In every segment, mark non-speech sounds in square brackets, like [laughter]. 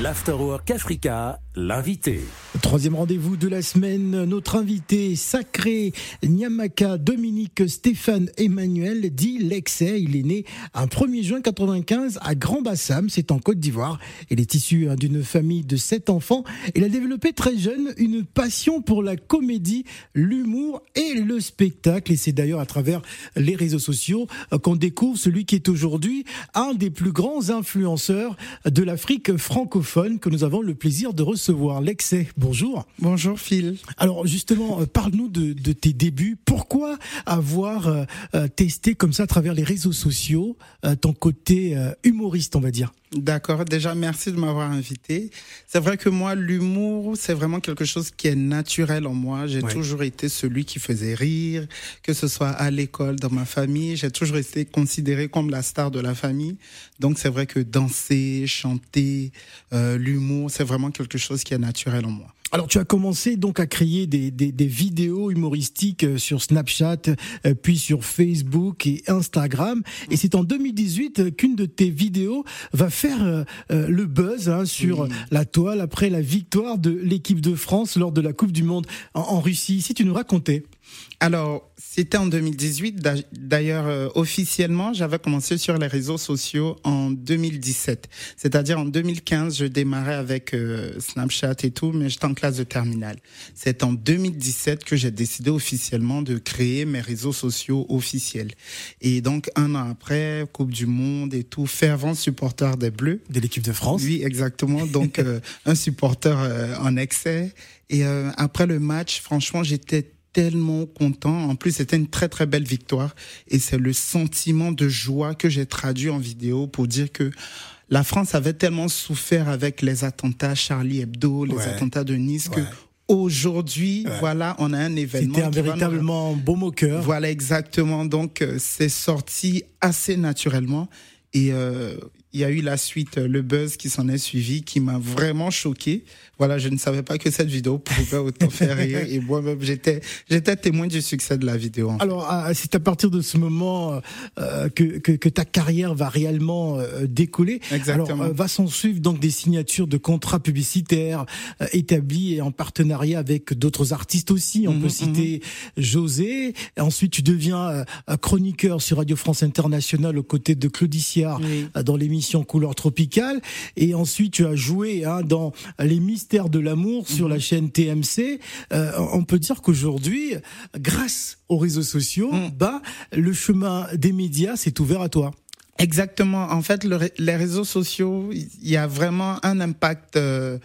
l'Afterwork Africa, l'invité. Troisième rendez-vous de la semaine, notre invité sacré Nyamaka Dominique Stéphane Emmanuel dit Lexé. Il est né un 1er juin 95 à Grand Bassam, c'est en Côte d'Ivoire. Il est issu hein, d'une famille de sept enfants. Il a développé très jeune une passion pour la comédie, l'humour et le spectacle. Et c'est d'ailleurs à travers les réseaux sociaux euh, qu'on découvre celui qui est aujourd'hui un des plus grands influenceurs de l'Afrique francophone que nous avons le plaisir de recevoir. L'excès, bonjour. Bonjour Phil. Alors justement, euh, parle-nous de, tes débuts. Pourquoi avoir euh, euh, testé comme ça à travers les réseaux sociaux ton côté humoriste, on va dire? D'accord, déjà merci de m'avoir invité. C'est vrai que moi, l'humour, c'est vraiment quelque chose qui est naturel en moi. J'ai toujours été celui qui faisait rire, que ce soit à l'école, dans ma famille. J'ai toujours été considéré comme la star de la famille. Donc c'est vrai que danser, chanter, euh, l'humour, c'est vraiment quelque chose qui est naturel en moi. Alors tu as commencé donc à créer des, des, des vidéos humoristiques euh, sur Snapchat, euh, puis sur Facebook et Instagram. Et c'est en 2018 qu'une de tes vidéos va faire euh, le buzz hein, sur la toile après la victoire de l'équipe de France lors de la Coupe du Monde en, en Russie. Si tu nous racontais. Alors, c'était en 2018. D'ailleurs, euh, officiellement, j'avais commencé sur les réseaux sociaux en 2017. C'est-à-dire en 2015, je démarrais avec euh, Snapchat et tout, mais j'étais en classe de terminale. C'est en 2017 que j'ai décidé officiellement de créer mes réseaux sociaux officiels. Et donc, un an après, Coupe du Monde et tout, fervent supporter des Bleus. De l'équipe de France. Oui, exactement. Donc, [laughs] euh, un supporter en excès. Et après le match, franchement, j'étais tellement content. En plus, c'était une très très belle victoire et c'est le sentiment de joie que j'ai traduit en vidéo pour dire que la France avait tellement souffert avec les attentats Charlie Hebdo, les attentats de Nice que aujourd'hui, voilà, on a un événement. C'était un véritablement beau moqueur. Voilà, exactement. Donc, euh, c'est sorti assez naturellement. Et euh, il y a eu la suite, le buzz qui s'en est suivi, qui m'a vraiment choqué voilà, je ne savais pas que cette vidéo pouvait autant faire rire. [laughs] Et moi-même, j'étais, j'étais témoin du succès de la vidéo. Alors, ah, c'est à partir de ce moment euh, que, que, que, ta carrière va réellement euh, décoller. Exactement. Alors, euh, va s'en suivre donc des signatures de contrats publicitaires euh, établis et en partenariat avec d'autres artistes aussi. On mhm, peut citer mhm. José. Et ensuite, tu deviens chroniqueur sur Radio France Internationale aux côtés de Claudiciard dans l'émission Couleur Tropicale. Et ensuite, tu as joué hein, dans les de l'amour sur la mhm. chaîne TMC. Euh, on peut dire qu'aujourd'hui, grâce aux réseaux sociaux, mhm. bah, le chemin des médias s'est ouvert à toi. Exactement. En fait, les réseaux sociaux, il y a vraiment un impact euh,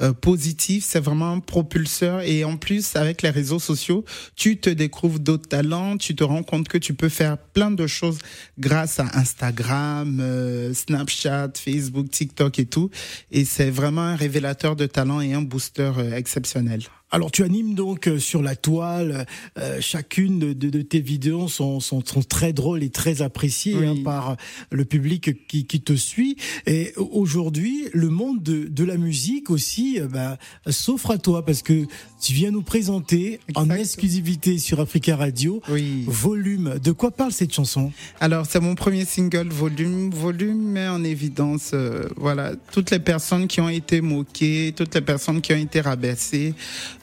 euh, positif. C'est vraiment un propulseur. Et en plus, avec les réseaux sociaux, tu te découvres d'autres talents. Tu te rends compte que tu peux faire plein de choses grâce à Instagram, euh, Snapchat, Facebook, TikTok et tout. Et c'est vraiment un révélateur de talent et un booster exceptionnel. Alors tu animes donc euh, sur la toile, euh, chacune de, de, tes vidéos sont, sont, sont, très drôles et très appréciées hein, par le public qui, qui te suit. Et aujourd'hui, le monde de, de la musique aussi euh, bah, s'offre à toi parce que tu viens nous présenter en exclusivité sur Africa Radio oui. Volume. De quoi parle cette chanson? Alors c'est mon premier single Volume. Volume met en évidence voilà toutes les personnes qui ont été moquées, toutes les personnes qui ont été rabaissées.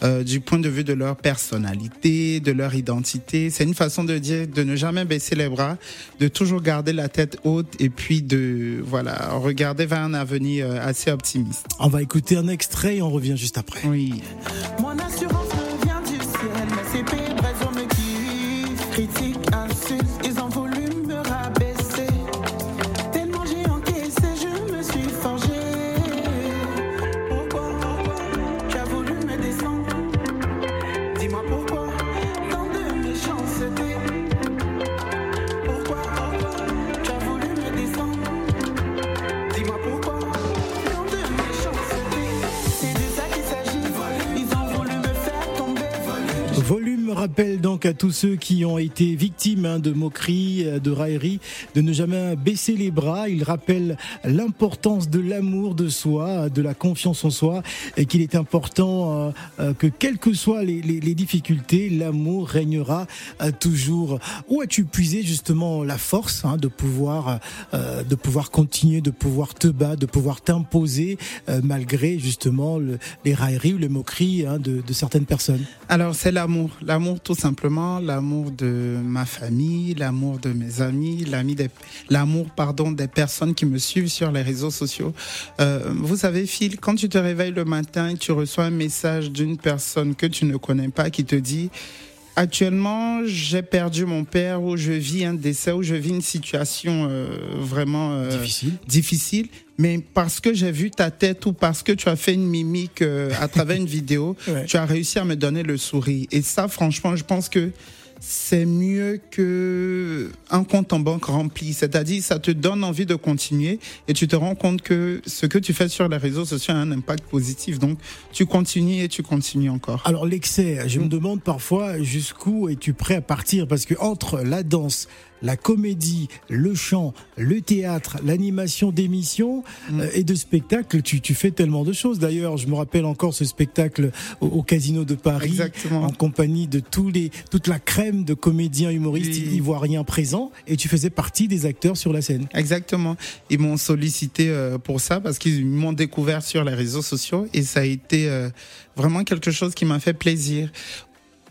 Euh, du point de vue de leur personnalité, de leur identité. C'est une façon de dire de ne jamais baisser les bras, de toujours garder la tête haute et puis de voilà regarder vers un avenir euh, assez optimiste. On va écouter un extrait et on revient juste après. Oui. Mon to rappelle donc à tous ceux qui ont été victimes hein, de moqueries, euh, de railleries, de ne jamais baisser les bras. Il rappelle l'importance de l'amour de soi, de la confiance en soi, et qu'il est important euh, euh, que quelles que soient les, difficultés, l'amour régnera toujours. Où as-tu puisé justement la force hein, de pouvoir, de pouvoir continuer, de pouvoir te battre, de pouvoir t'imposer malgré justement les railleries ou les moqueries hein, de, de certaines personnes? Alors c'est l'amour, l'amour tout simplement, l'amour de ma famille, l'amour de mes amis, l'amour pardon des personnes qui me suivent sur les réseaux sociaux. Euh, vous savez, Phil, quand tu te réveilles le matin et tu reçois un message d'une personne que tu ne connais pas qui te dit Actuellement, j'ai perdu mon père ou je vis un décès ou je vis une situation euh, vraiment euh, difficile. difficile. Mais parce que j'ai vu ta tête ou parce que tu as fait une mimique euh, à travers une [laughs] vidéo, tu as réussi à me donner le sourire. Et ça, franchement, je pense que c'est mieux que un compte en banque rempli. C'est-à-dire, ça te donne envie de continuer et tu te rends compte que ce que tu fais sur les réseaux sociaux a un impact positif. Donc, tu continues et tu continues encore. Alors, l'excès, je me demande parfois jusqu'où es-tu prêt à partir? Parce que entre la danse, la comédie, le chant, le théâtre, l'animation d'émissions mm. euh, et de spectacles, tu, tu, fais tellement de choses. D'ailleurs, je me rappelle encore ce spectacle au, Casino de Paris, en compagnie de tous les, toute la crème de comédiens humoristes ivoiriens présents, et tu faisais partie des acteurs sur la scène. Exactement. Ils m'ont sollicité euh, pour ça parce qu'ils m'ont découvert sur les réseaux sociaux et ça a été euh, vraiment quelque chose qui m'a fait plaisir.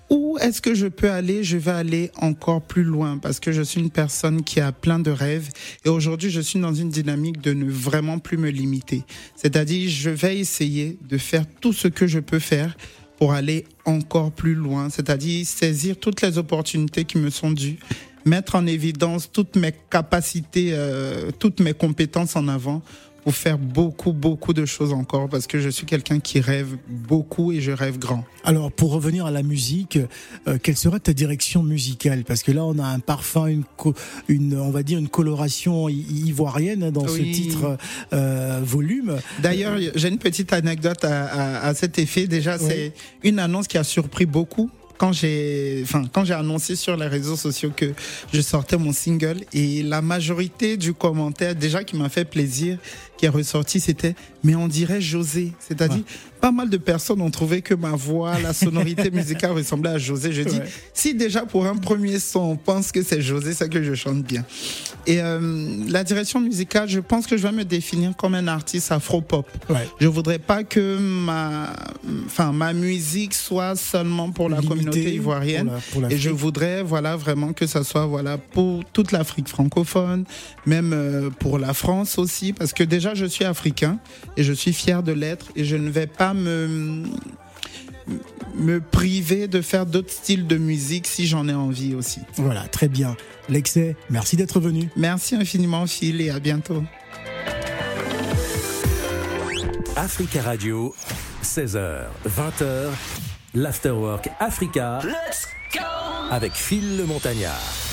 Où est-ce que je peux aller? Je vais aller encore plus loin parce que je suis une personne qui a plein de rêves et aujourd'hui je suis dans une dynamique de ne vraiment plus me limiter. C'est-à-dire je vais essayer de faire tout ce que je peux faire pour aller encore plus loin, c'est-à-dire saisir toutes les opportunités qui me sont dues, mettre en évidence toutes mes capacités, euh, toutes mes compétences en avant pour faire beaucoup, beaucoup de choses encore parce que je suis quelqu'un qui rêve beaucoup et je rêve grand. Alors, pour revenir à la musique, euh, quelle sera ta direction musicale? Parce que là, on a un parfum, une, une on va dire une coloration ivoirienne dans ce titre euh, volume. D'ailleurs, j'ai une petite anecdote à, à, cet effet. Déjà, c'est une annonce qui a surpris beaucoup quand j'ai, enfin, quand j'ai annoncé sur les réseaux sociaux que je sortais mon single et la majorité du commentaire, déjà qui m'a fait plaisir, qui est ressorti, c'était, mais on dirait José. C'est-à-dire, pas mal de personnes ont trouvé que ma voix, la sonorité [laughs] musicale ressemblait à José. Je dis, si déjà pour un premier son, on pense que c'est José, c'est que je chante bien. Et euh, la direction musicale, je pense que je vais me définir comme un artiste afro-pop. Ouais. Je voudrais pas que ma, enfin, ma musique soit seulement pour la communauté ivoirienne. et je voudrais, voilà, vraiment que ça soit, voilà, pour toute l'Afrique francophone, même euh, pour la France aussi, parce que déjà je suis africain et je suis fier de l'être et je ne vais pas me me priver de faire d'autres styles de musique si j'en ai envie aussi. Voilà, très bien. L'excès, merci d'être venu. Merci infiniment Phil et à bientôt. Africa Radio, 16h, 20h, l'Afterwork Africa. Let's go Avec Phil le Montagnard.